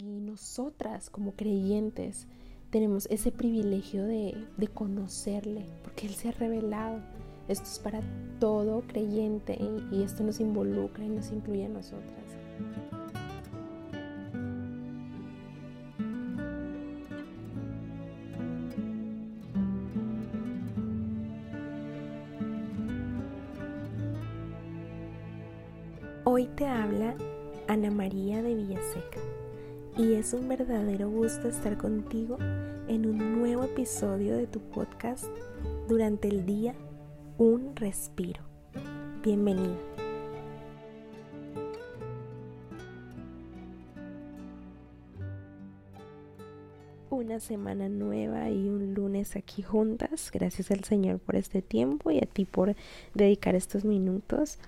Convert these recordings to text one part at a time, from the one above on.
Y nosotras como creyentes tenemos ese privilegio de, conocerle, porque Él se ha revelado. Esto es para todo creyente y esto nos involucra y nos incluye a nosotras. Hoy te habla Ana María de Villaseca y es un verdadero gusto estar contigo en un nuevo episodio de tu podcast durante el día Un Respiro. Bienvenido. Una semana nueva y un lunes aquí juntas. Gracias al Señor por este tiempo y a ti por dedicar estos minutos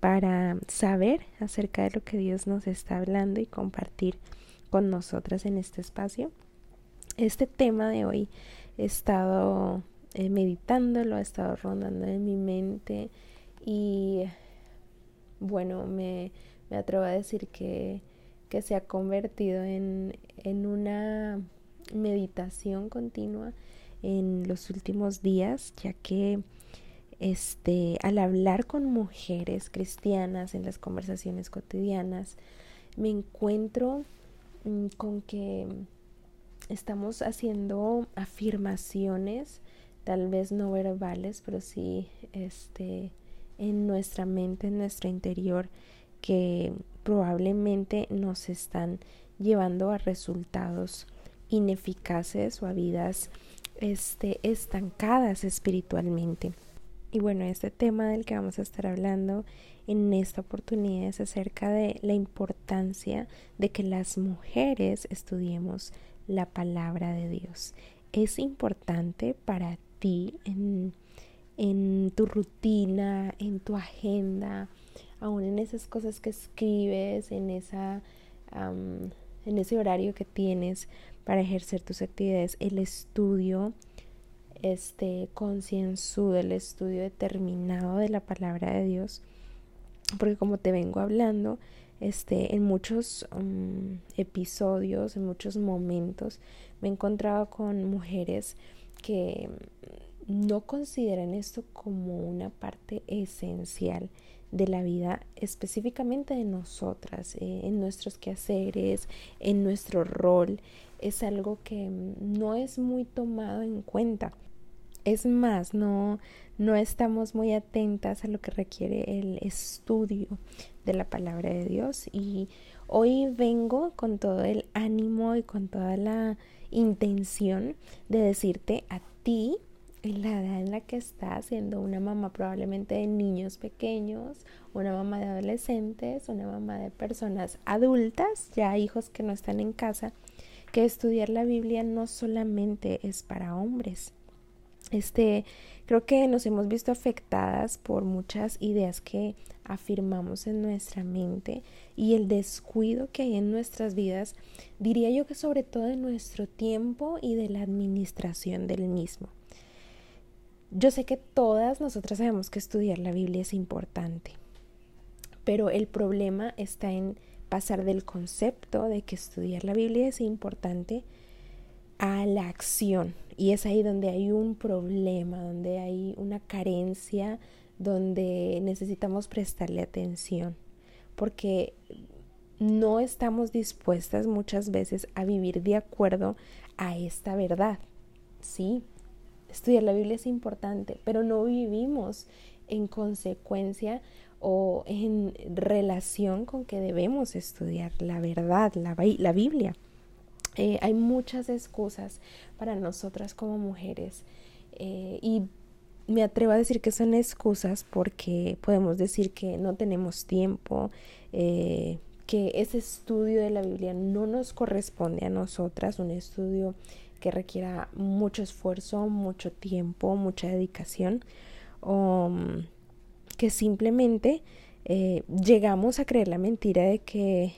para saber acerca de lo que Dios nos está hablando y compartir con nosotras en este espacio. Este tema de hoy he estado eh, meditándolo, he estado rondando en mi mente y bueno, me, me atrevo a decir que, que se ha convertido en, en una meditación continua en los últimos días, ya que este, al hablar con mujeres cristianas en las conversaciones cotidianas, me encuentro con que estamos haciendo afirmaciones, tal vez no verbales, pero sí este, en nuestra mente, en nuestro interior, que probablemente nos están llevando a resultados ineficaces o a vidas este, estancadas espiritualmente. Y bueno, este tema del que vamos a estar hablando en esta oportunidad es acerca de la importancia de que las mujeres estudiemos la palabra de Dios. Es importante para ti en, en tu rutina, en tu agenda, aún en esas cosas que escribes, en, esa, en ese horario que tienes para ejercer tus actividades, el estudio este concienzudo, el estudio determinado de la palabra de Dios, porque como te vengo hablando, este, en muchos mm, episodios, en muchos momentos, me he encontrado con mujeres que no consideran esto como una parte esencial de la vida específicamente de nosotras, eh, en nuestros quehaceres, en nuestro rol, es algo que no es muy tomado en cuenta. Es más, no, no estamos muy atentas a lo que requiere el estudio de la palabra de Dios y hoy vengo con todo el ánimo y con toda la intención de decirte a ti en la edad en la que estás siendo una mamá probablemente de niños pequeños, una mamá de adolescentes, una mamá de personas adultas, ya hijos que no están en casa, que estudiar la Biblia no solamente es para hombres, este, creo que nos hemos visto afectadas por muchas ideas que afirmamos en nuestra mente y el descuido que hay en nuestras vidas, diría yo que sobre todo en nuestro tiempo y de la administración del mismo. Yo sé que todas nosotras sabemos que estudiar la Biblia es importante, pero el problema está en pasar del concepto de que estudiar la Biblia es importante a la acción. Y es ahí donde hay un problema, donde hay una carencia, donde necesitamos prestarle atención, porque no estamos dispuestas muchas veces a vivir de acuerdo a esta verdad. Sí, estudiar la Biblia es importante, pero no vivimos en consecuencia o en relación con que debemos estudiar la verdad, la, la Biblia. Eh, hay muchas excusas para nosotras como mujeres eh, y me atrevo a decir que son excusas porque podemos decir que no tenemos tiempo, eh, que ese estudio de la Biblia no nos corresponde a nosotras, un estudio que requiera mucho esfuerzo, mucho tiempo, mucha dedicación, mm, que simplemente llegamos a creer la mentira de que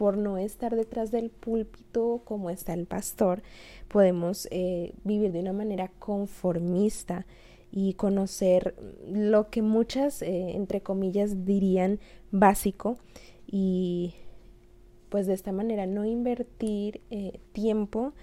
por no estar detrás del púlpito como está el pastor, podemos eh, vivir de una manera conformista y conocer lo que muchas, eh, entre comillas, dirían básico y pues de esta manera no invertir eh, tiempo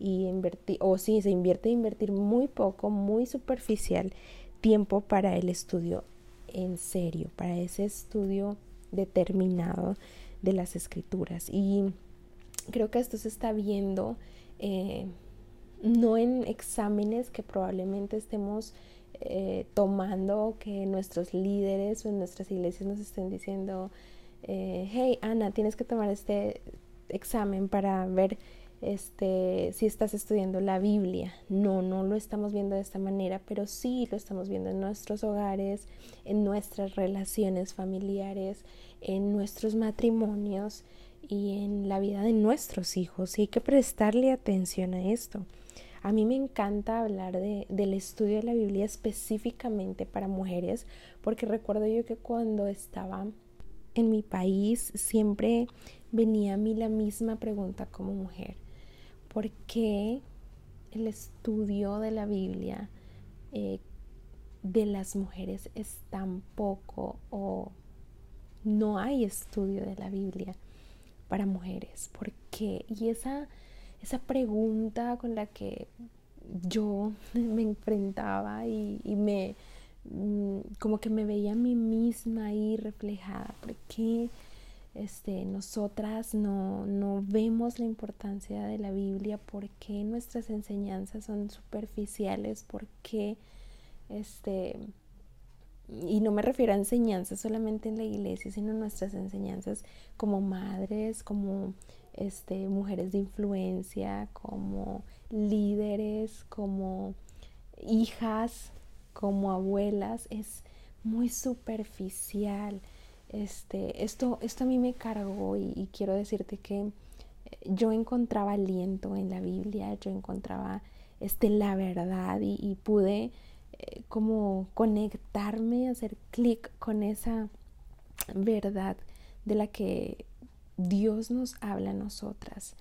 y invertir, o sí, se invierte invertir muy poco, muy superficial tiempo para el estudio en serio, para ese estudio determinado de las escrituras. Y creo que esto se está viendo eh, no en exámenes que probablemente estemos eh, tomando, que nuestros líderes o en nuestras iglesias nos estén diciendo, eh, hey Ana, tienes que tomar este examen para ver este, si estás estudiando la Biblia. No, no lo estamos viendo de esta manera, pero sí lo estamos viendo en nuestros hogares, en nuestras relaciones familiares, en nuestros matrimonios y en la vida de nuestros hijos. Y hay que prestarle atención a esto. A mí me encanta hablar de, del estudio de la Biblia específicamente para mujeres, porque recuerdo yo que cuando estaba en mi país siempre venía a mí la misma pregunta como mujer por qué el estudio de la Biblia eh, de las mujeres es tan poco o no hay estudio de la Biblia para mujeres. ¿Por qué? Y esa, esa pregunta con la que yo me enfrentaba y, y me mm, como que me veía a mí misma ahí reflejada. ¿Por qué? Este, nosotras no, no vemos la importancia de la Biblia, por qué nuestras enseñanzas son superficiales, por qué, este, y no me refiero a enseñanzas solamente en la iglesia, sino nuestras enseñanzas como madres, como este, mujeres de influencia, como líderes, como hijas, como abuelas, es muy superficial este, esto, esto a mí me cargó y, quiero decirte que eh, yo encontraba aliento en la Biblia, yo encontraba este, la verdad y, pude eh, como conectarme, hacer clic con esa verdad de la que Dios nos habla a nosotras.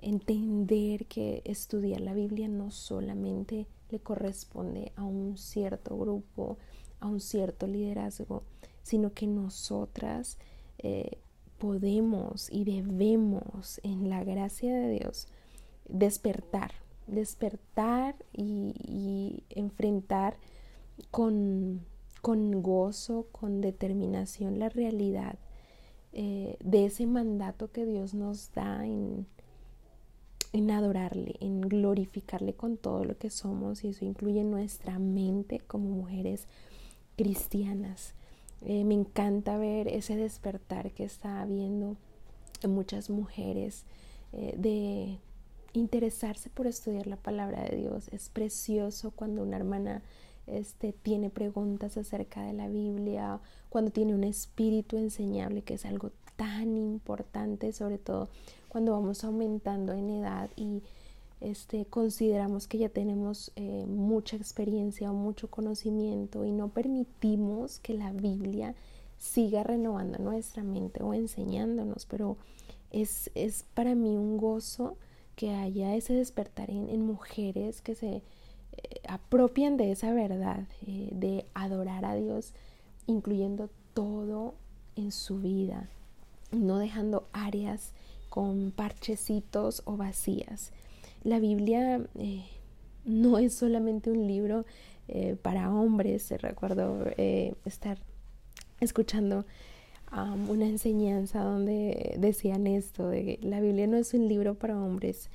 Entender que estudiar la Biblia no solamente le corresponde a un cierto grupo, a un cierto liderazgo, sino que nosotras eh, podemos y debemos en la gracia de Dios despertar, despertar y, enfrentar con, con, gozo, con determinación la realidad eh, de ese mandato que Dios nos da en, en adorarle, en glorificarle con todo lo que somos y eso incluye nuestra mente como mujeres cristianas. Eh, me encanta ver ese despertar que está habiendo en muchas mujeres eh, de interesarse por estudiar la palabra de Dios. Es precioso cuando una hermana este, tiene preguntas acerca de la Biblia, cuando tiene un espíritu enseñable, que es algo tan importante, sobre todo cuando vamos aumentando en edad y este, consideramos que ya tenemos eh, mucha experiencia o mucho conocimiento y no permitimos que la Biblia siga renovando nuestra mente o enseñándonos, pero es, es para mí un gozo que haya ese despertar en, mujeres que se eh, apropian de esa verdad, eh, de adorar a Dios, incluyendo todo en su vida, no dejando áreas con parchecitos o vacías. La Biblia eh, no es solamente un libro eh, para hombres. Recuerdo eh, estar escuchando una enseñanza donde decían esto, de que la Biblia no es un libro para hombres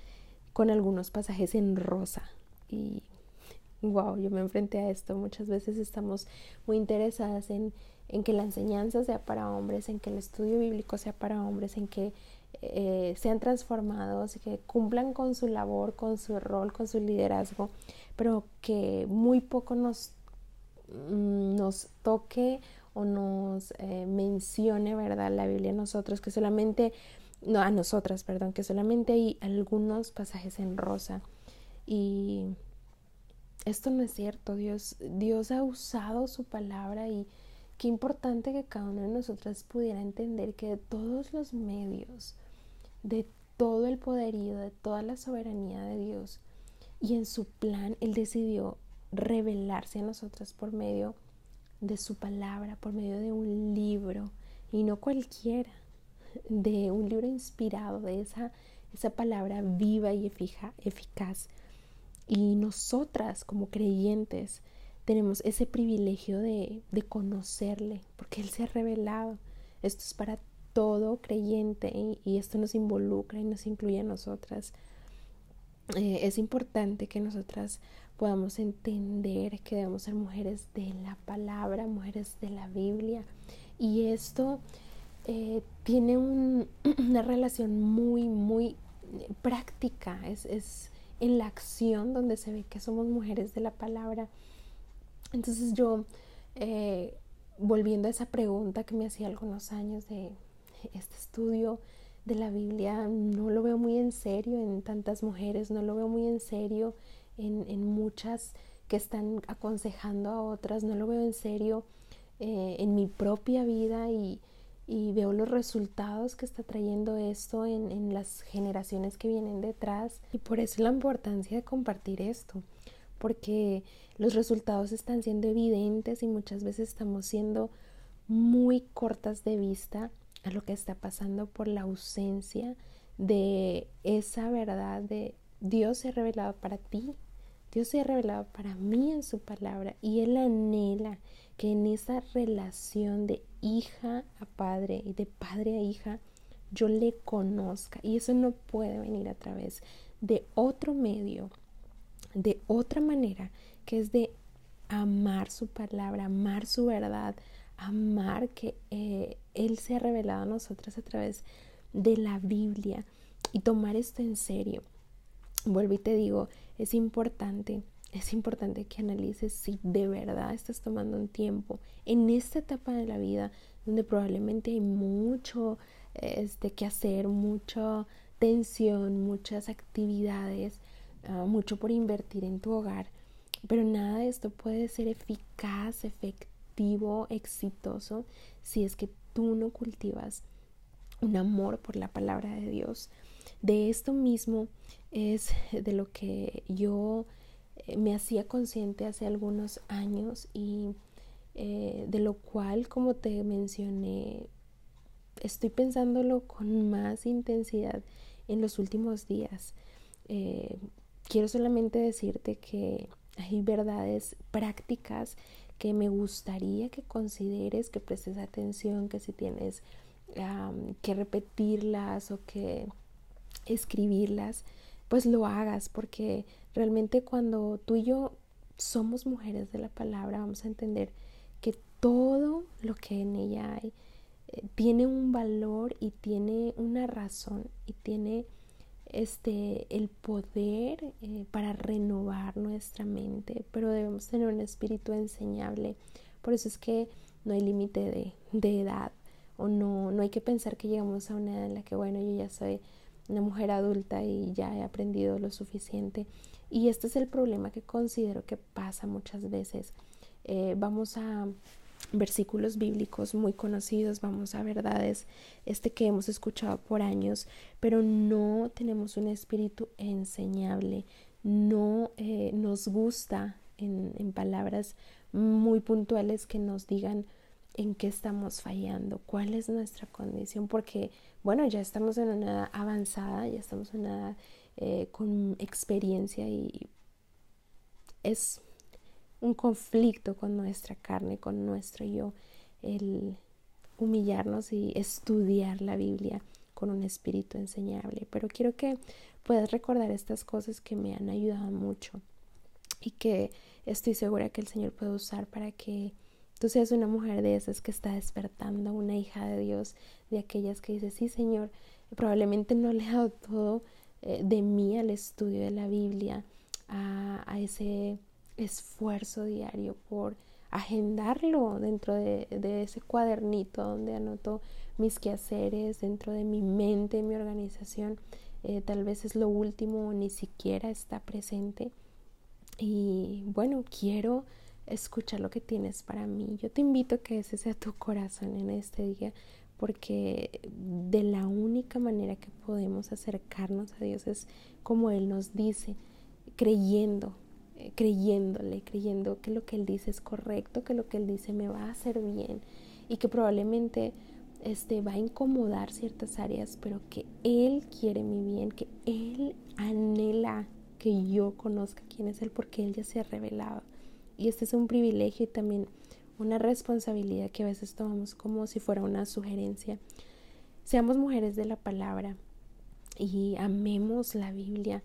con algunos pasajes en rosa. Y wow, yo me enfrenté a esto. Muchas veces estamos muy interesadas en, en que la enseñanza sea para hombres, en que el estudio bíblico sea para hombres, en que eh, sean transformados, que cumplan con su labor, con su rol, con su liderazgo, pero que muy poco nos, mm, nos toque o nos eh, mencione, ¿verdad? La Biblia a nosotros, que solamente, no, a nosotras, perdón, que solamente hay algunos pasajes en rosa. Y esto no es cierto, Dios, Dios ha usado su palabra y qué importante que cada uno de nosotras pudiera entender que de todos los medios, de todo el poderío, de toda la soberanía de Dios, y en su plan Él decidió revelarse a nosotras por medio de su palabra, por medio de un libro, y no cualquiera, de un libro inspirado, de esa, esa palabra viva y eficaz. Y nosotras como creyentes tenemos ese privilegio de, de conocerle, porque Él se ha revelado. Esto es para todo creyente y, esto nos involucra y nos incluye a nosotras. Eh, es importante que nosotras podamos entender que debemos ser mujeres de la palabra, mujeres de la Biblia. Y esto eh, tiene una relación muy, muy práctica. Es, es en la acción donde se ve que somos mujeres de la palabra. Entonces yo, eh, volviendo a esa pregunta que me hacía algunos años de este estudio de la Biblia, no lo veo muy en serio en tantas mujeres, no lo veo muy en serio en, muchas que están aconsejando a otras, no lo veo en serio eh, en mi propia vida y, veo los resultados que está trayendo esto en, en, las generaciones que vienen detrás. Y por eso la importancia de compartir esto porque los resultados están siendo evidentes y muchas veces estamos siendo muy cortas de vista a lo que está pasando por la ausencia de esa verdad de Dios se ha revelado para ti, Dios se ha revelado para mí en su palabra y Él anhela que en esa relación de hija a padre y de padre a hija yo le conozca. Y eso no puede venir a través de otro medio, de otra manera, que es de amar su palabra, amar su verdad, amar que eh, Él se ha revelado a nosotras a través de la Biblia y tomar esto en serio. Vuelvo y te digo, es importante, es importante que analices si de verdad estás tomando un tiempo en esta etapa de la vida donde probablemente hay mucho este, que hacer, mucha tensión, muchas actividades, ah, mucho por invertir en tu hogar, pero nada de esto puede ser eficaz, efectivo exitoso, si es que tú no cultivas un amor por la palabra de Dios. De esto mismo es de lo que yo eh, me hacía consciente hace algunos años y eh, de lo cual, como te mencioné, estoy pensándolo con más intensidad en los últimos días. Eh, quiero solamente decirte que hay verdades prácticas que me gustaría que consideres, que prestes atención, que si tienes que repetirlas o que escribirlas, pues lo hagas, porque realmente cuando tú y yo somos mujeres de la palabra, vamos a entender que todo lo que en ella hay eh, tiene un valor y tiene una razón y tiene este, el poder eh, para renovar nuestra mente, pero debemos tener un espíritu enseñable. Por eso es que no hay límite de, edad o no, no hay que pensar que llegamos a una edad en la que, bueno, yo ya soy una mujer adulta y ya he aprendido lo suficiente. Y este es el problema que considero que pasa muchas veces. Eh, vamos a versículos bíblicos muy conocidos, vamos a verdades este que hemos escuchado por años, pero no tenemos un espíritu enseñable, no eh, nos gusta en, palabras muy puntuales que nos digan en qué estamos fallando, cuál es nuestra condición, porque bueno, ya estamos en una edad avanzada, ya estamos en una edad eh, con experiencia y es un conflicto con nuestra carne, con nuestro yo, el humillarnos y estudiar la Biblia con un espíritu enseñable. Pero quiero que puedas recordar estas cosas que me han ayudado mucho y que estoy segura que el Señor puede usar para que tú seas una mujer de esas que está despertando, una hija de Dios, de aquellas que dice, sí Señor, probablemente no le he dado todo eh, de mí al estudio de la Biblia, a, a ese esfuerzo diario por agendarlo dentro de, ese cuadernito donde anoto mis quehaceres, dentro de mi mente, mi organización. Eh, tal vez es lo último, ni siquiera está presente. Y bueno, quiero escuchar lo que tienes para mí. Yo te invito a que ese sea tu corazón en este día, porque de la única manera que podemos acercarnos a Dios es como Él nos dice, creyendo, creyéndole, creyendo que lo que él dice es correcto, que lo que él dice me va a hacer bien y que probablemente este, va a incomodar ciertas áreas, pero que Él quiere mi bien, que Él anhela que yo conozca quién es Él porque Él ya se ha revelado. Y este es un privilegio y también una responsabilidad que a veces tomamos como si fuera una sugerencia. Seamos mujeres de la palabra y amemos la Biblia.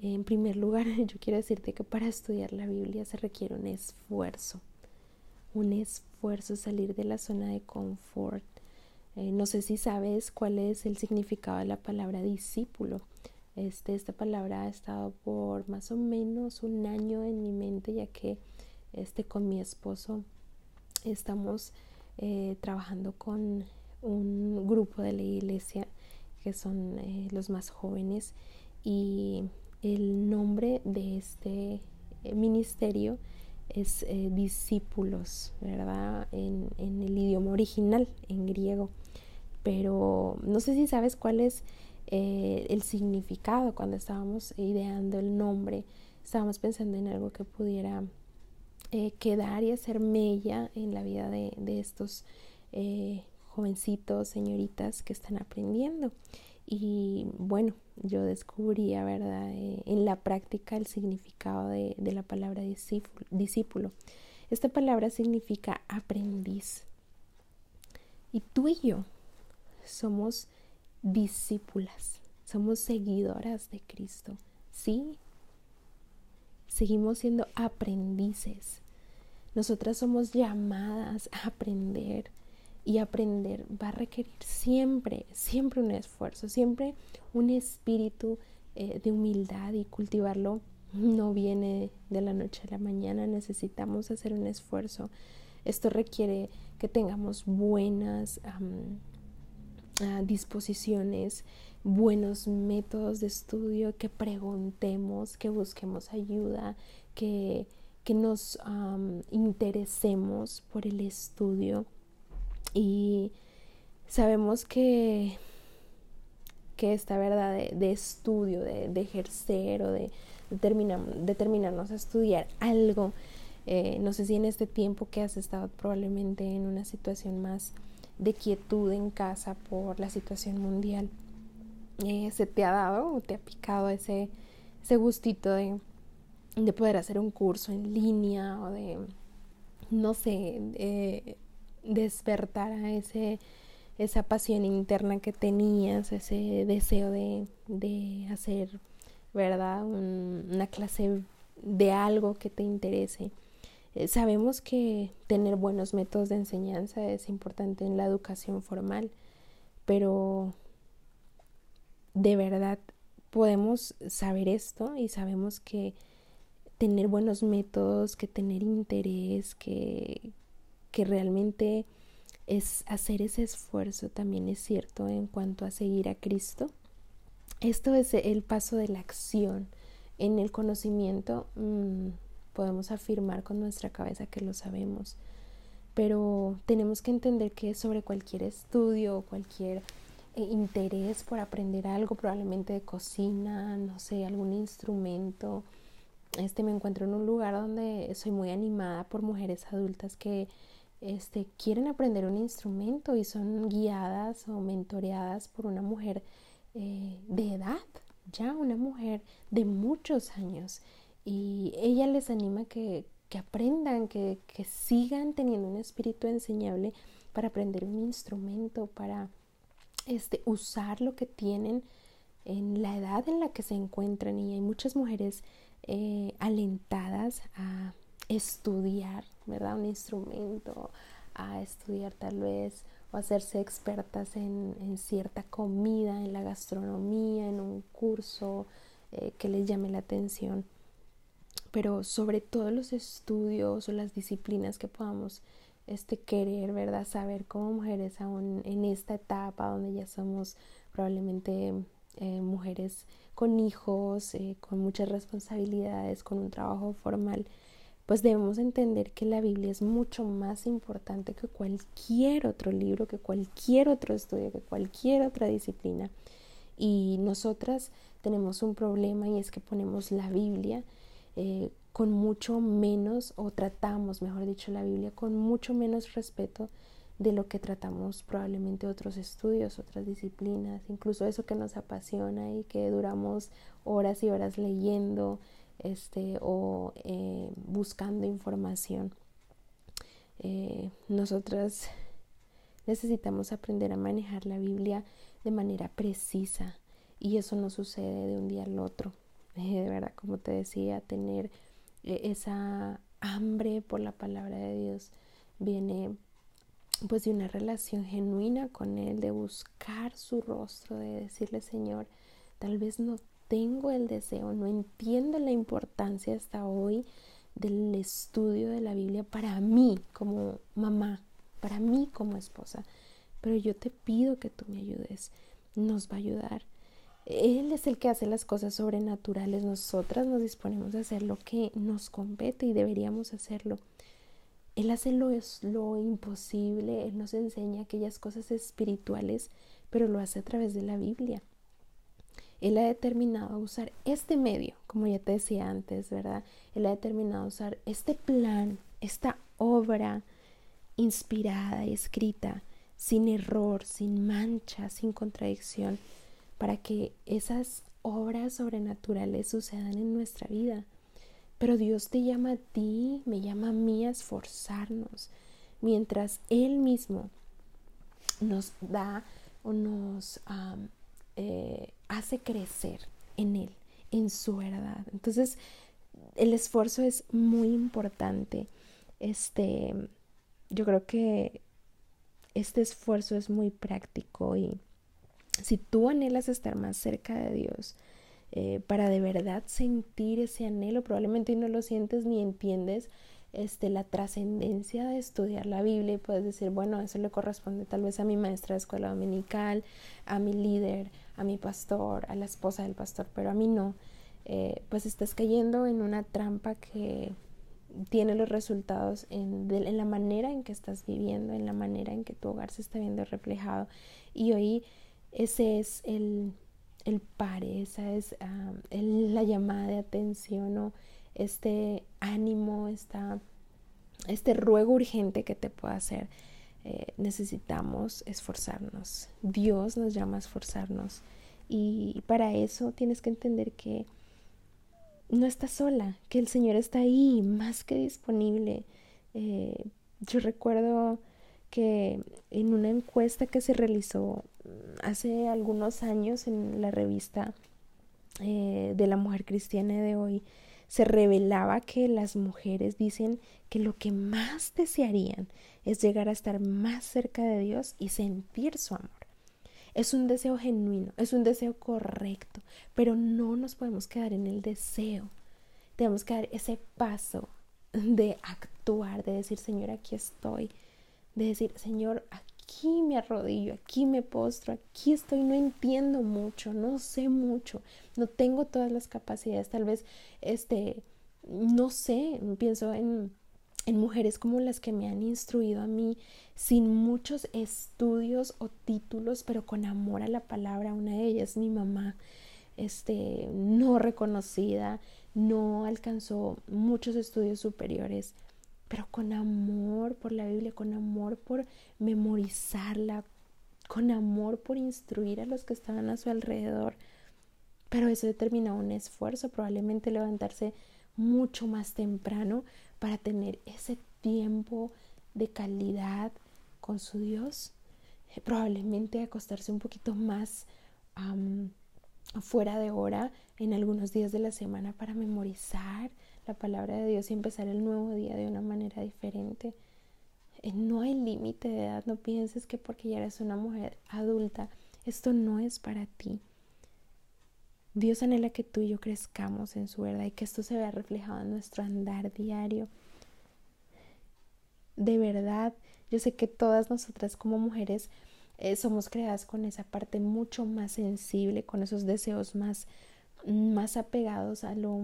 En primer lugar, yo quiero decirte que para estudiar la Biblia se requiere un esfuerzo, un esfuerzo salir de la zona de confort. Eh, no sé si sabes cuál es el significado de la palabra discípulo. Este, esta palabra ha estado por más o menos un año en mi mente, ya que este, con mi esposo estamos eh, trabajando con un grupo de la iglesia que son eh, los más jóvenes y el nombre de este eh, ministerio es discípulos, ¿verdad? En, el idioma original, en griego. Pero no sé si sabes cuál es eh, el significado cuando estábamos ideando el nombre. Estábamos pensando en algo que pudiera eh, quedar y hacer mella en la vida de, estos eh, jovencitos, señoritas que están aprendiendo. Y bueno, yo descubría, ¿verdad?, en la práctica el significado de, de la palabra discípulo. Esta palabra significa aprendiz. Y tú y yo somos discípulas, somos seguidoras de Cristo, ¿sí? Seguimos siendo aprendices. Nosotras somos llamadas a aprender y aprender va a requerir siempre, siempre un esfuerzo, siempre un espíritu eh, de humildad y cultivarlo no viene de la noche a la mañana, necesitamos hacer un esfuerzo. Esto requiere que tengamos buenas disposiciones, buenos métodos de estudio, que preguntemos, que busquemos ayuda, que, que nos interesemos por el estudio. Y sabemos que, que esta verdad de, estudio, de, ejercer o de determinarnos a estudiar algo, eh, no sé si en este tiempo que has estado probablemente en una situación más de quietud en casa por la situación mundial, eh, se te ha dado o te ha picado ese, ese gustito de, de, poder hacer un curso en línea o de, no sé, despertar a ese, esa pasión interna que tenías, ese deseo de, de hacer, ¿verdad? una clase de algo que te interese. Eh, sabemos que tener buenos métodos de enseñanza es importante en la educación formal, pero de verdad podemos saber esto y sabemos que tener buenos métodos, que tener interés, que, que realmente es hacer ese esfuerzo también es cierto en cuanto a seguir a Cristo. Esto es el paso de la acción en el conocimiento. Mm, podemos afirmar con nuestra cabeza que lo sabemos, pero tenemos que entender que sobre cualquier estudio o cualquier eh, interés por aprender algo, probablemente de cocina, no sé, algún instrumento. Este me encuentro en un lugar donde soy muy animada por mujeres adultas que este, quieren aprender un instrumento y son guiadas o mentoreadas por una mujer eh, de edad, ya una mujer de muchos años y ella les anima que, que aprendan, que, sigan teniendo un espíritu enseñable para aprender un instrumento, para este, usar lo que tienen en la edad en la que se encuentran. Y hay muchas mujeres eh, alentadas a estudiar, ¿verdad? Un instrumento, a estudiar tal vez o hacerse expertas en, en cierta comida, en la gastronomía, en un curso eh, que les llame la atención pero sobre todo los estudios o las disciplinas que podamos este querer, ¿verdad? Saber como mujeres aún en esta etapa donde ya somos probablemente eh, mujeres con hijos, eh, con muchas responsabilidades, con un trabajo formal, pues debemos entender que la Biblia es mucho más importante que cualquier otro libro, que cualquier otro estudio, que cualquier otra disciplina. Y nosotras tenemos un problema y es que ponemos la Biblia eh, con mucho menos, o tratamos, mejor dicho, la Biblia con mucho menos respeto de lo que tratamos probablemente otros estudios, otras disciplinas, incluso eso que nos apasiona y que duramos horas y horas leyendo este, o eh, buscando información. Eh, nosotras necesitamos aprender a manejar la Biblia de manera precisa y eso no sucede de un día al otro. de verdad, como te decía, tener eh, esa hambre por la palabra de Dios viene pues de una relación genuina con Él, de buscar su rostro, de decirle Señor, tal vez no tengo el deseo, no entiendo la importancia hasta hoy del estudio de la Biblia para mí como mamá, para mí como esposa, pero yo te pido que tú me ayudes, nos va a ayudar. Él es el que hace las cosas sobrenaturales, nosotras nos disponemos a hacer lo que nos compete y deberíamos hacerlo. Él hace lo, lo imposible, Él nos enseña aquellas cosas espirituales, pero lo hace a través de la Biblia. Él ha determinado usar este medio, como ya te decía antes, ¿verdad? Él ha determinado usar este plan, esta obra inspirada, escrita, sin error, sin mancha, sin contradicción, para que esas obras sobrenaturales sucedan en nuestra vida. Pero Dios te llama a ti, me llama a mí a esforzarnos, mientras Él mismo nos da o nos eh, hace crecer en Él, en su verdad. Entonces, el esfuerzo es muy importante. Este, yo creo que este esfuerzo es muy práctico y si tú anhelas estar más cerca de Dios, eh, para de verdad sentir ese anhelo. Probablemente no lo sientes ni entiendes este, la trascendencia de estudiar la Biblia y puedes decir, bueno, eso le corresponde tal vez a mi maestra de escuela dominical, a mi líder, a mi pastor, a la esposa del pastor, pero a mí no. Eh, pues estás cayendo en una trampa que tiene los resultados en, la manera en que estás viviendo, en la manera en que tu hogar se está viendo reflejado. Y hoy ese es el, el pare, esa es ah, la llamada de atención o este ánimo, esta, este ruego urgente que te pueda hacer. Eh, necesitamos esforzarnos. Dios nos llama a esforzarnos. Y para eso tienes que entender que no estás sola, que el Señor está ahí, más que disponible. Eh, yo recuerdo que en una encuesta que se realizó hace algunos años en la revista eh, de la mujer cristiana de hoy, se revelaba que las mujeres dicen que lo que más desearían es llegar a estar más cerca de Dios y sentir su amor. Es un deseo genuino, es un deseo correcto, pero no nos podemos quedar en el deseo. Tenemos que dar ese paso de actuar, de decir, Señor, aquí estoy, de decir, Señor, aquí me arrodillo, aquí me postro, aquí estoy, no entiendo mucho, no sé mucho, no tengo todas las capacidades, tal vez, este, no sé, pienso en, en mujeres como las que me han instruido a mí, sin muchos estudios o títulos, pero con amor a la palabra, una de ellas, mi mamá, este, no reconocida, no alcanzó muchos estudios superiores, pero con amor por la Biblia, con amor por memorizarla, con amor por instruir a los que estaban a su alrededor. Pero eso determina un esfuerzo, probablemente levantarse mucho más temprano para tener ese tiempo de calidad con su Dios. Probablemente acostarse un poquito más fuera de hora en algunos días de la semana para memorizar la palabra de Dios y empezar el nuevo día de una manera diferente. Eh, no hay límite de edad, no pienses que porque ya eres una mujer adulta, esto no es para ti. Dios anhela que tú y yo crezcamos en su verdad y que esto se vea reflejado en nuestro andar diario. De verdad, yo sé que todas nosotras como mujeres eh, somos creadas con esa parte mucho más sensible, con esos deseos más, más apegados a lo,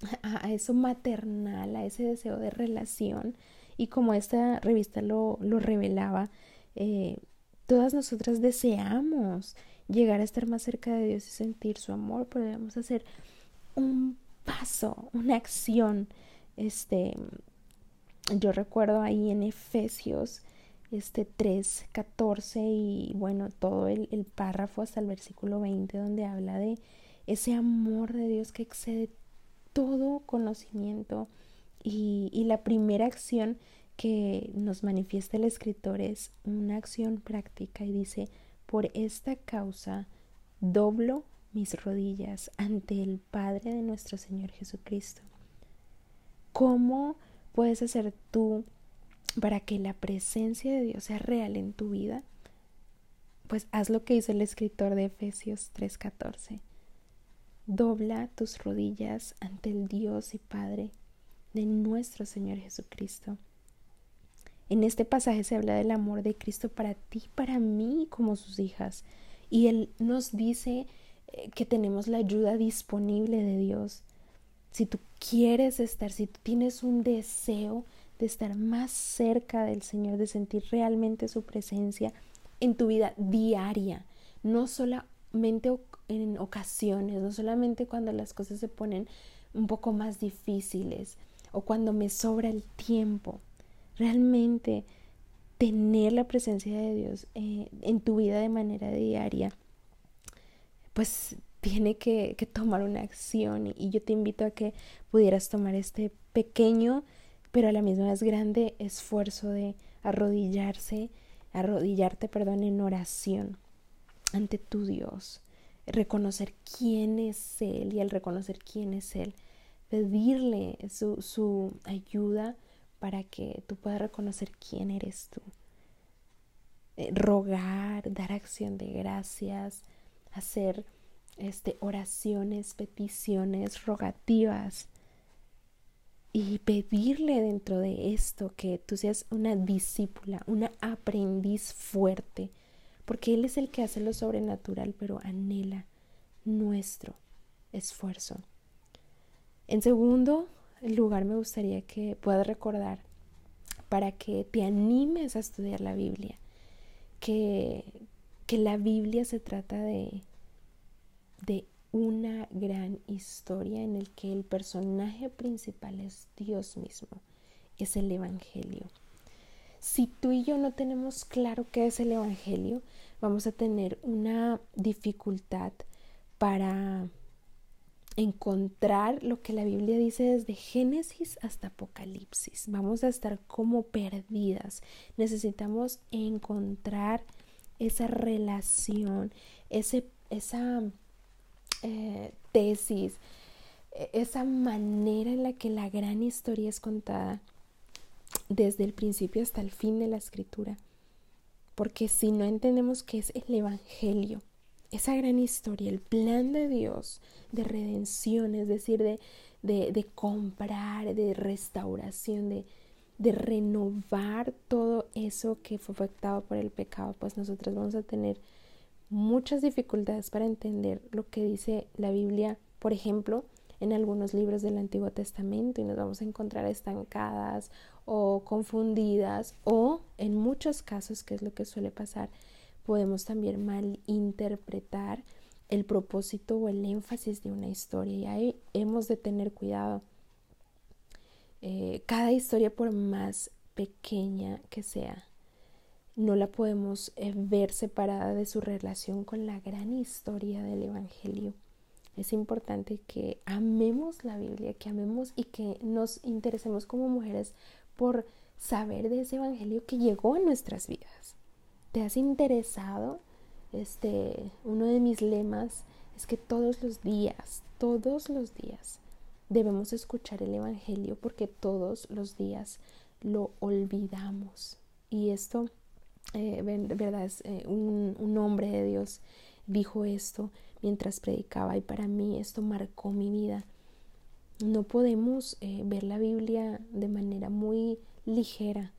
a, eso maternal, a ese deseo de relación. Y como esta revista lo, lo revelaba, eh, todas nosotras deseamos llegar a estar más cerca de Dios y sentir su amor, pero debemos hacer un paso, una acción. Este, yo recuerdo ahí en Efesios este 3, 14 y bueno, todo el, el párrafo hasta el versículo 20 donde habla de ese amor de Dios que excede todo conocimiento y, la primera acción que nos manifiesta el escritor es una acción práctica y dice, por esta causa doblo mis rodillas ante el Padre de nuestro Señor Jesucristo. ¿Cómo puedes hacer tú para que la presencia de Dios sea real en tu vida? Pues haz lo que hizo el escritor de Efesios 3:14. Dobla tus rodillas ante el Dios y Padre de nuestro Señor Jesucristo. En este pasaje se habla del amor de Cristo para ti, para mí como sus hijas. Y Él nos dice eh, que tenemos la ayuda disponible de Dios. Si tú quieres estar, si tú tienes un deseo de estar más cerca del Señor, de sentir realmente su presencia en tu vida diaria, no solamente en ocasiones, no solamente cuando las cosas se ponen un poco más difíciles o cuando me sobra el tiempo. Realmente tener la presencia de Dios eh, en tu vida de manera diaria, pues tiene que, tomar una acción y yo te invito a que pudieras tomar este pequeño pero a la misma vez grande esfuerzo de arrodillarse, arrodillarte, perdón, en oración ante tu Dios, reconocer quién es Él y al reconocer quién es Él, pedirle su, su ayuda para que tú puedas reconocer quién eres tú. Eh, rogar, dar acción de gracias, hacer este, oraciones, peticiones, rogativas y pedirle dentro de esto que tú seas una discípula, una aprendiz fuerte, porque Él es el que hace lo sobrenatural, pero anhela nuestro esfuerzo. En segundo lugar, me gustaría que puedas recordar para que te animes a estudiar la Biblia, que, que la Biblia se trata de, de una gran historia en el que el personaje principal es Dios mismo, es el Evangelio. Si tú y yo no tenemos claro qué es el Evangelio, vamos a tener una dificultad para encontrar lo que la Biblia dice desde Génesis hasta Apocalipsis. Vamos a estar como perdidas. Necesitamos encontrar esa relación, ese, esa eh, tesis, e, esa manera en la que la gran historia es contada desde el principio hasta el fin de la escritura. Porque si no entendemos qué es el Evangelio, esa gran historia, el plan de Dios de redención, es decir, de, de, comprar, de restauración, de, de renovar todo eso que fue afectado por el pecado, pues nosotros vamos a tener muchas dificultades para entender lo que dice la Biblia, por ejemplo, en algunos libros del Antiguo Testamento y nos vamos a encontrar estancadas o confundidas o en muchos casos, que es lo que suele pasar, podemos también malinterpretar el propósito o el énfasis de una historia y ahí hemos de tener cuidado. Eh, cada historia, por más pequeña que sea, no la podemos eh, ver separada de su relación con la gran historia del Evangelio. Es importante que amemos la Biblia, que amemos y que nos interesemos como mujeres por saber de ese Evangelio que llegó a nuestras vidas. ¿Te has interesado? Este, uno de mis lemas es que todos los días, todos los días debemos escuchar el Evangelio porque todos los días lo olvidamos. Y esto eh, verdad, eh, un, un, hombre de Dios dijo esto mientras predicaba y para mí esto marcó mi vida. No podemos eh, ver la Biblia de manera muy ligera.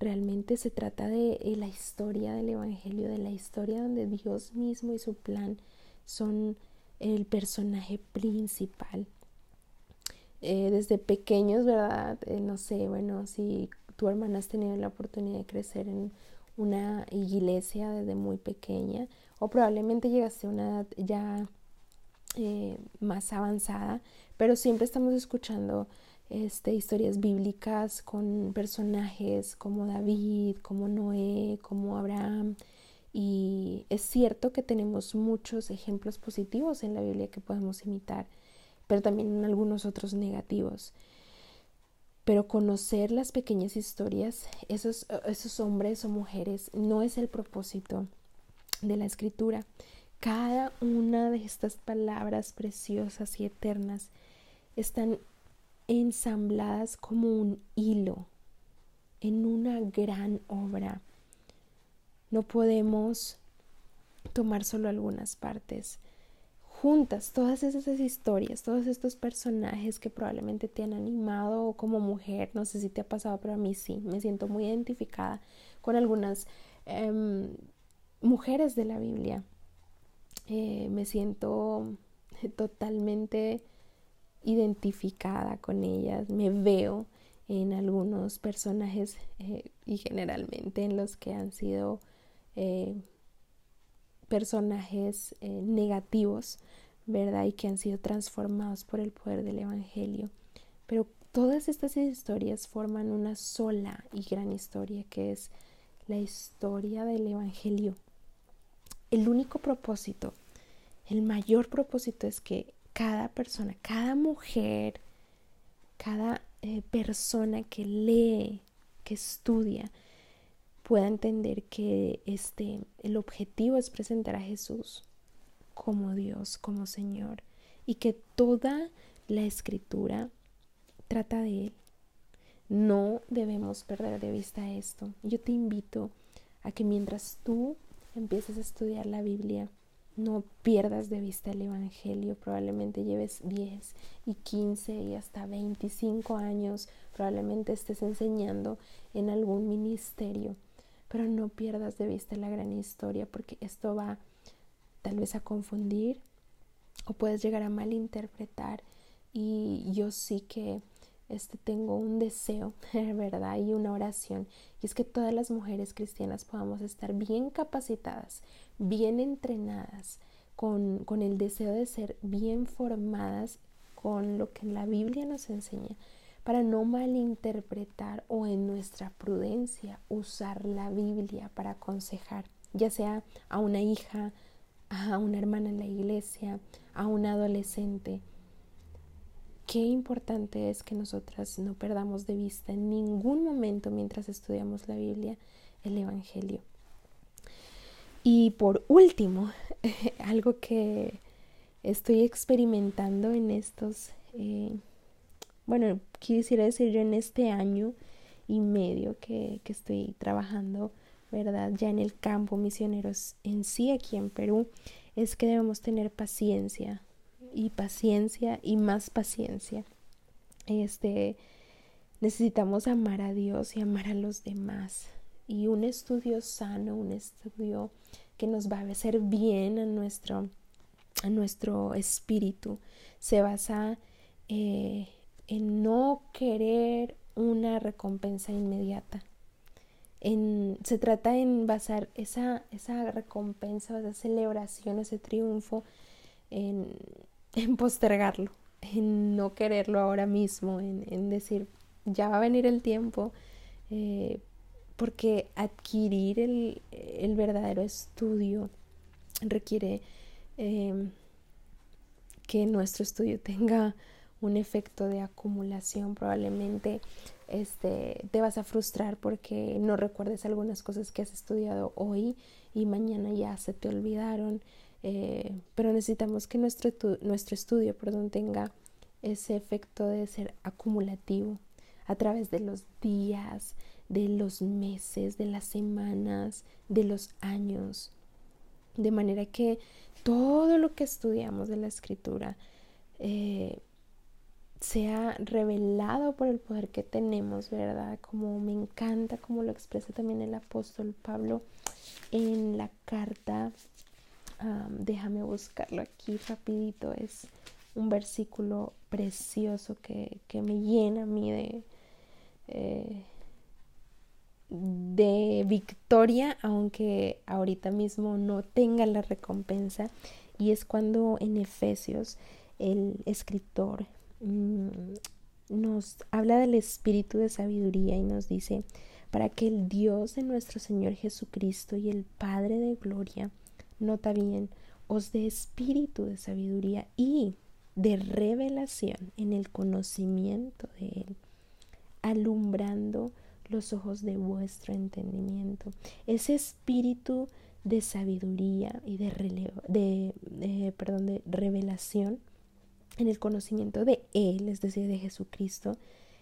Realmente se trata de la historia del Evangelio, de la historia donde Dios mismo y su plan son el personaje principal. desde pequeños, ¿verdad? no sé, bueno, si tu hermana has tenido la oportunidad de crecer en una iglesia desde muy pequeña o probablemente llegaste a una edad ya eh, más avanzada, pero siempre estamos escuchando este, historias bíblicas con personajes como David, como Noé, como Abraham. Y es cierto que tenemos muchos ejemplos positivos en la Biblia que podemos imitar, pero también algunos otros negativos. Pero conocer las pequeñas historias, esos, esos hombres o mujeres, no es el propósito de la escritura. Cada una de estas palabras preciosas y eternas están ensambladas como un hilo en una gran obra. No podemos tomar solo algunas partes. Juntas, todas esas historias, todos estos personajes que probablemente te han animado como mujer, no sé si te ha pasado, pero a mí sí, me siento muy identificada con algunas em, mujeres de la Biblia. Eh, me siento totalmente identificada con ellas, me veo en algunos personajes eh, y generalmente en los que han sido eh, personajes negativos, ¿verdad? Y que han sido transformados por el poder del Evangelio. Pero todas estas historias forman una sola y gran historia que es la historia del Evangelio. El único propósito, el mayor propósito es que cada persona, cada mujer, cada eh, persona que lee, que estudia, pueda entender que este, el objetivo es presentar a Jesús como Dios, como Señor, y que toda la escritura trata de Él. No debemos perder de vista esto. Yo te invito a que mientras tú empieces a estudiar la Biblia, no pierdas de vista el Evangelio, probablemente lleves 10 y 15 y hasta 25 años, probablemente estés enseñando en algún ministerio, pero no pierdas de vista la gran historia porque esto va tal vez a confundir o puedes llegar a malinterpretar. Y yo sí que este, tengo un deseo, ¿verdad? Y una oración. Y es que todas las mujeres cristianas podamos estar bien capacitadas, bien entrenadas, con, con el deseo de ser bien formadas con lo que la Biblia nos enseña, para no malinterpretar o en nuestra prudencia usar la Biblia para aconsejar, ya sea a una hija, a una hermana en la iglesia, a un adolescente. Qué importante es que nosotras no perdamos de vista en ningún momento mientras estudiamos la Biblia el Evangelio. Y por último, algo que estoy experimentando en estos, eh, bueno, quisiera decir yo en este año y medio que, que estoy trabajando, ¿verdad? Ya en el campo misioneros en sí aquí en Perú, es que debemos tener paciencia y paciencia y más paciencia. Este, necesitamos amar a Dios y amar a los demás. Y un estudio sano, un estudio que nos va a hacer bien a nuestro, a nuestro espíritu, se basa eh, en no querer una recompensa inmediata. En, se trata en basar esa, esa recompensa, esa celebración, ese triunfo en, en postergarlo, en no quererlo ahora mismo, en, en decir, ya va a venir el tiempo, eh, porque adquirir el, el verdadero estudio requiere em, que nuestro estudio tenga un efecto de acumulación. Probablemente este te vas a frustrar porque no recuerdes algunas cosas que has estudiado hoy y mañana ya se te olvidaron eh, pero necesitamos que nuestro, nuestro estudio perdón, tenga ese efecto de ser acumulativo a través de los días, de los meses, de las semanas, de los años. De manera que todo lo que estudiamos de la escritura eh, sea revelado por el poder que tenemos, ¿verdad? Como me encanta, como lo expresa también el apóstol Pablo en la carta, déjame buscarlo aquí rapidito, es un versículo precioso que, que me llena a mí de, eh, de victoria, aunque ahorita mismo no tenga la recompensa. Y es cuando en Efesios el escritor mm, nos habla del espíritu de sabiduría y nos dice, para que el Dios de nuestro Señor Jesucristo y el Padre de Gloria, nota bien, os dé espíritu de sabiduría y de revelación en el conocimiento de Él, alumbrando los ojos de vuestro entendimiento. Ese espíritu de sabiduría y de, perdón, de revelación en el conocimiento de Él, es decir, de Jesucristo,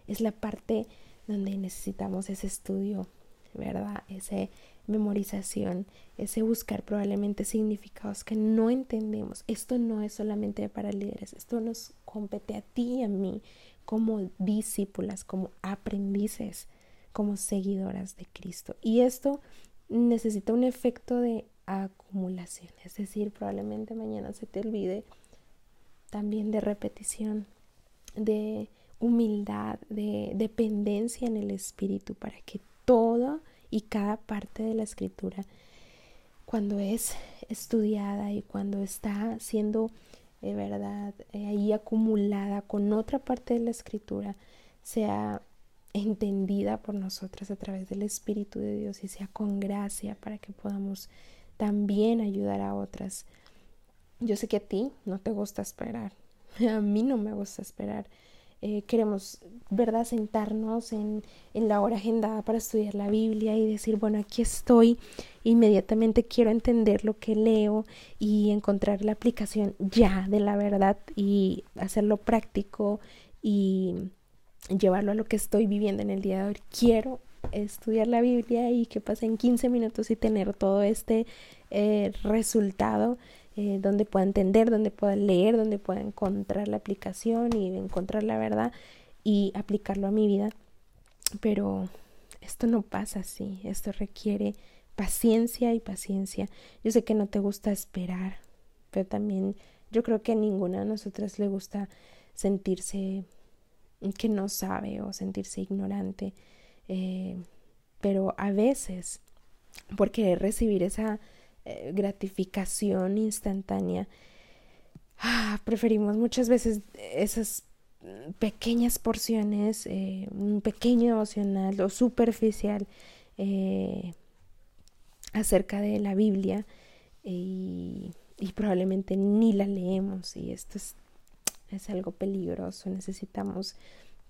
es la parte donde necesitamos ese estudio, ¿verdad? Esa memorización, ese buscar probablemente significados que no entendemos. Esto no es solamente para líderes, esto nos compete a ti y a mí como discípulas, como aprendices, como seguidoras de Cristo. Y esto necesita un efecto de acumulación, es decir, probablemente mañana se te olvide también de repetición, de humildad, de dependencia en el Espíritu, para que todo y cada parte de la escritura, cuando es estudiada y cuando está siendo de verdad eh, ahí acumulada con otra parte de la escritura, sea entendida por nosotras a través del Espíritu de Dios y sea con gracia para que podamos también ayudar a otras. Yo sé que a ti no te gusta esperar, a mí no me gusta esperar. Eh, queremos, ¿verdad?, sentarnos en, en la hora agendada para estudiar la Biblia y decir, bueno, aquí estoy, inmediatamente quiero entender lo que leo y encontrar la aplicación ya de la verdad y hacerlo práctico y llevarlo a lo que estoy viviendo en el día de hoy. Quiero estudiar la Biblia y que pasen 15 minutos y tener todo este eh, resultado eh, donde pueda entender, donde pueda leer, donde pueda encontrar la aplicación y encontrar la verdad y aplicarlo a mi vida. Pero esto no pasa así, esto requiere paciencia y paciencia. Yo sé que no te gusta esperar, pero también yo creo que a ninguna de nosotras le gusta sentirse que no sabe o sentirse ignorante. Eh, pero a veces, por querer recibir esa eh, gratificación instantánea, ah, preferimos muchas veces esas pequeñas porciones, eh, un pequeño emocional o superficial acerca de la Biblia y, y, probablemente ni la leemos y esto es es algo peligroso. Necesitamos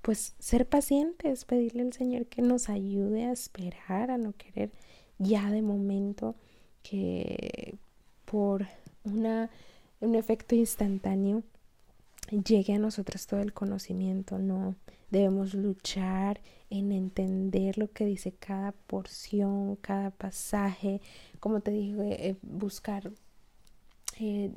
pues ser pacientes, pedirle al Señor que nos ayude a esperar, a no querer ya de momento que por una, un efecto instantáneo llegue a nosotros todo el conocimiento, no debemos luchar en entender lo que dice cada porción, cada pasaje, como te dije, eh, buscar eh,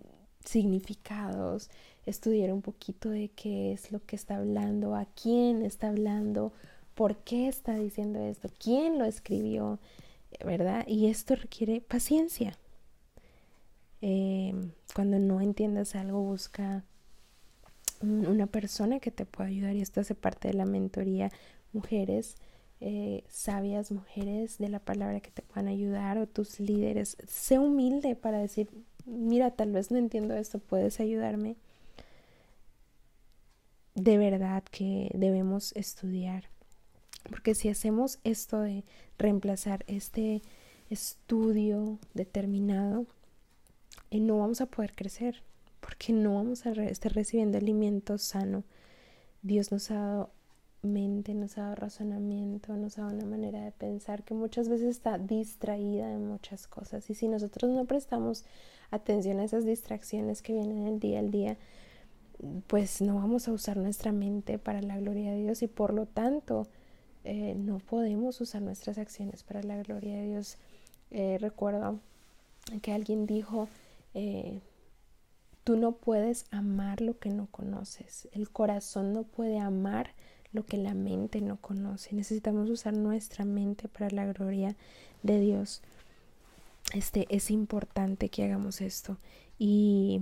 significados, estudiar un poquito de qué es lo que está hablando, a quién está hablando, por qué está diciendo esto, quién lo escribió, ¿verdad? Y esto requiere paciencia. Em, cuando no entiendas algo, busca una persona que te pueda ayudar y esto hace parte de la mentoría mujeres eh, sabias mujeres de la palabra que te puedan ayudar o tus líderes sé humilde para decir mira tal vez no entiendo esto puedes ayudarme de verdad que debemos estudiar. Porque si hacemos esto de reemplazar este estudio determinado, eh, no vamos a poder crecer, porque no vamos a estar recibiendo alimento sano. Dios nos ha dado mente, nos ha dado razonamiento, nos ha dado una manera de pensar que muchas veces está distraída en muchas cosas. Y si nosotros no prestamos atención a esas distracciones que vienen el día al día, pues no vamos a usar nuestra mente para la gloria de Dios y por lo tanto eh, no podemos usar nuestras acciones para la gloria de Dios. Eh, recuerdo que alguien dijo, eh, tú no puedes amar lo que no conoces, el corazón no puede amar lo que la mente no conoce. Necesitamos usar nuestra mente para la gloria de Dios. Este es importante que hagamos esto y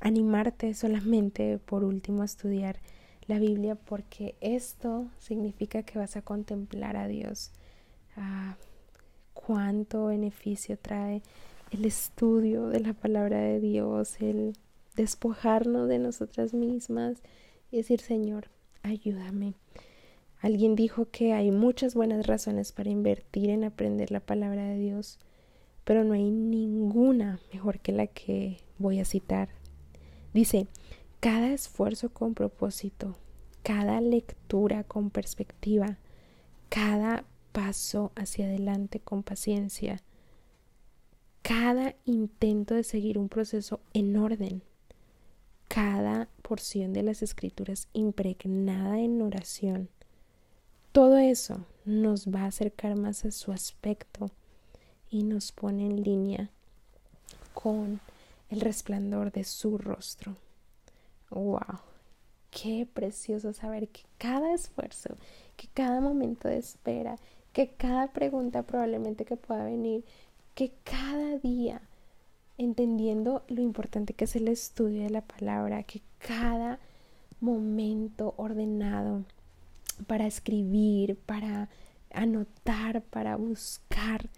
animarte solamente por último a estudiar la Biblia porque esto significa que vas a contemplar a Dios. Ah, cuánto beneficio trae el estudio de la palabra de Dios, el despojarnos de nosotras mismas y decir, Señor, ayúdame. Alguien dijo que hay muchas buenas razones para invertir en aprender la palabra de Dios, pero no hay ninguna mejor que la que voy a citar. Dice, cada esfuerzo con propósito, cada lectura con perspectiva, cada paso hacia adelante con paciencia, cada intento de seguir un proceso en orden, cada porción de las escrituras impregnada en oración, todo eso nos va a acercar más a su aspecto y nos pone en línea con el resplandor de su rostro. ¡Wow! Qué precioso saber que cada esfuerzo, que cada momento de espera, que cada pregunta probablemente que pueda venir, que cada día, entendiendo lo importante que es el estudio de la palabra, que cada momento ordenado para escribir, para anotar, para buscar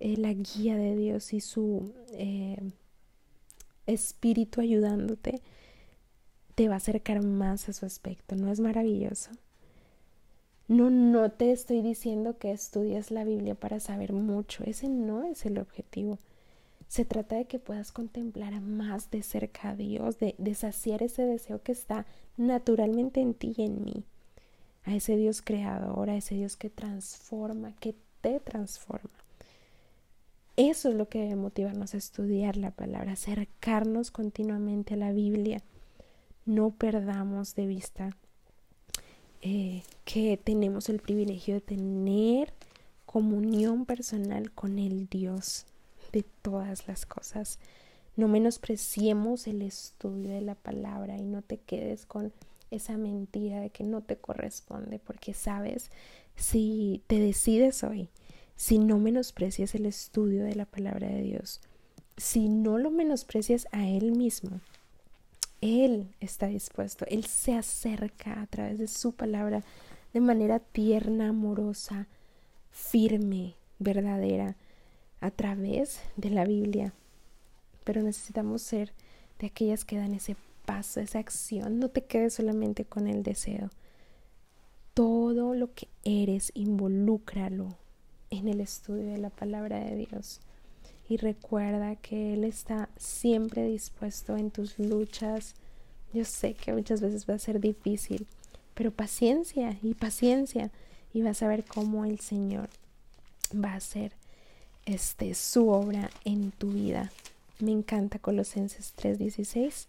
eh, la guía de Dios y su eh, espíritu ayudándote, te va a acercar más a su aspecto. ¿No es maravilloso? No, no te estoy diciendo que estudies la Biblia para saber mucho. Ese no es el objetivo. Se trata de que puedas contemplar más de cerca a Dios, de, de saciar ese deseo que está naturalmente en ti y en mí. A ese Dios creador, a ese Dios que transforma, que te transforma. Eso es lo que debe motivarnos a estudiar la palabra, acercarnos continuamente a la Biblia. No perdamos de vista eh, que tenemos el privilegio de tener comunión personal con el Dios de todas las cosas. No menospreciemos el estudio de la palabra y no te quedes con esa mentira de que no te corresponde, porque sabes, si te decides hoy si no menosprecias el estudio de la palabra de Dios, si no lo menosprecias a Él mismo, Él está dispuesto, Él se acerca a través de su palabra de manera tierna, amorosa, firme, verdadera, a través de la Biblia. Pero necesitamos ser de aquellas que dan ese paso, esa acción. No te quedes solamente con el deseo. Todo lo que eres, involúcralo en el estudio de la palabra de Dios. Y recuerda que Él está siempre dispuesto en tus luchas. Yo sé que muchas veces va a ser difícil, pero paciencia y paciencia y vas a ver cómo el Señor va a hacer este su obra en tu vida. Me encanta Colosenses 3:16.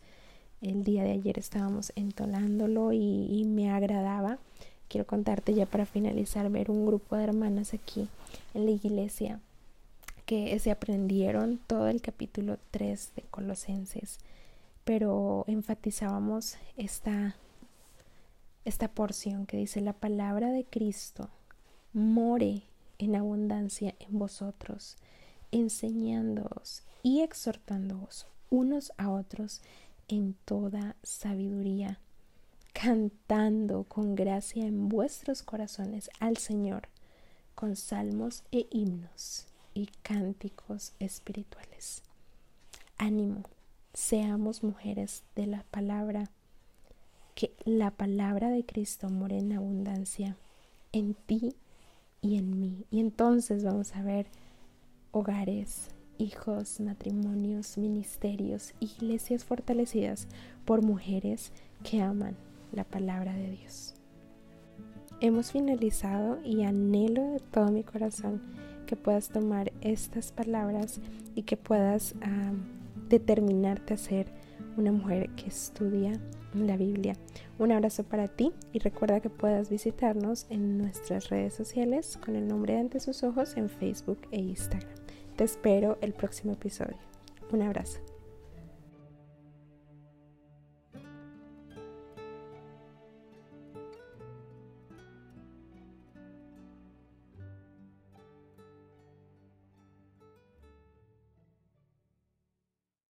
El día de ayer estábamos entonándolo y, y me agradaba quiero contarte ya para finalizar, ver un grupo de hermanas aquí en la iglesia que se aprendieron todo el capítulo 3 de Colosenses, pero enfatizábamos esta, esta porción que dice la palabra de Cristo more en abundancia en vosotros, enseñándoos y exhortándoos unos a otros en toda sabiduría cantando con gracia en vuestros corazones al Señor con salmos e himnos cánticos espirituales. Ánimo, seamos mujeres de la palabra, que la palabra de Cristo more en abundancia en ti y en mí. Y entonces vamos a ver hogares, hijos, matrimonios, ministerios, iglesias fortalecidas por mujeres que aman la palabra de Dios. Hemos finalizado y anhelo de todo mi corazón que puedas tomar estas palabras y que puedas determinarte a ser una mujer que estudia la Biblia. Un abrazo para ti y recuerda que puedas visitarnos en nuestras redes sociales con el nombre de Ante sus ojos en Facebook e Instagram. Te espero el próximo episodio. Un abrazo.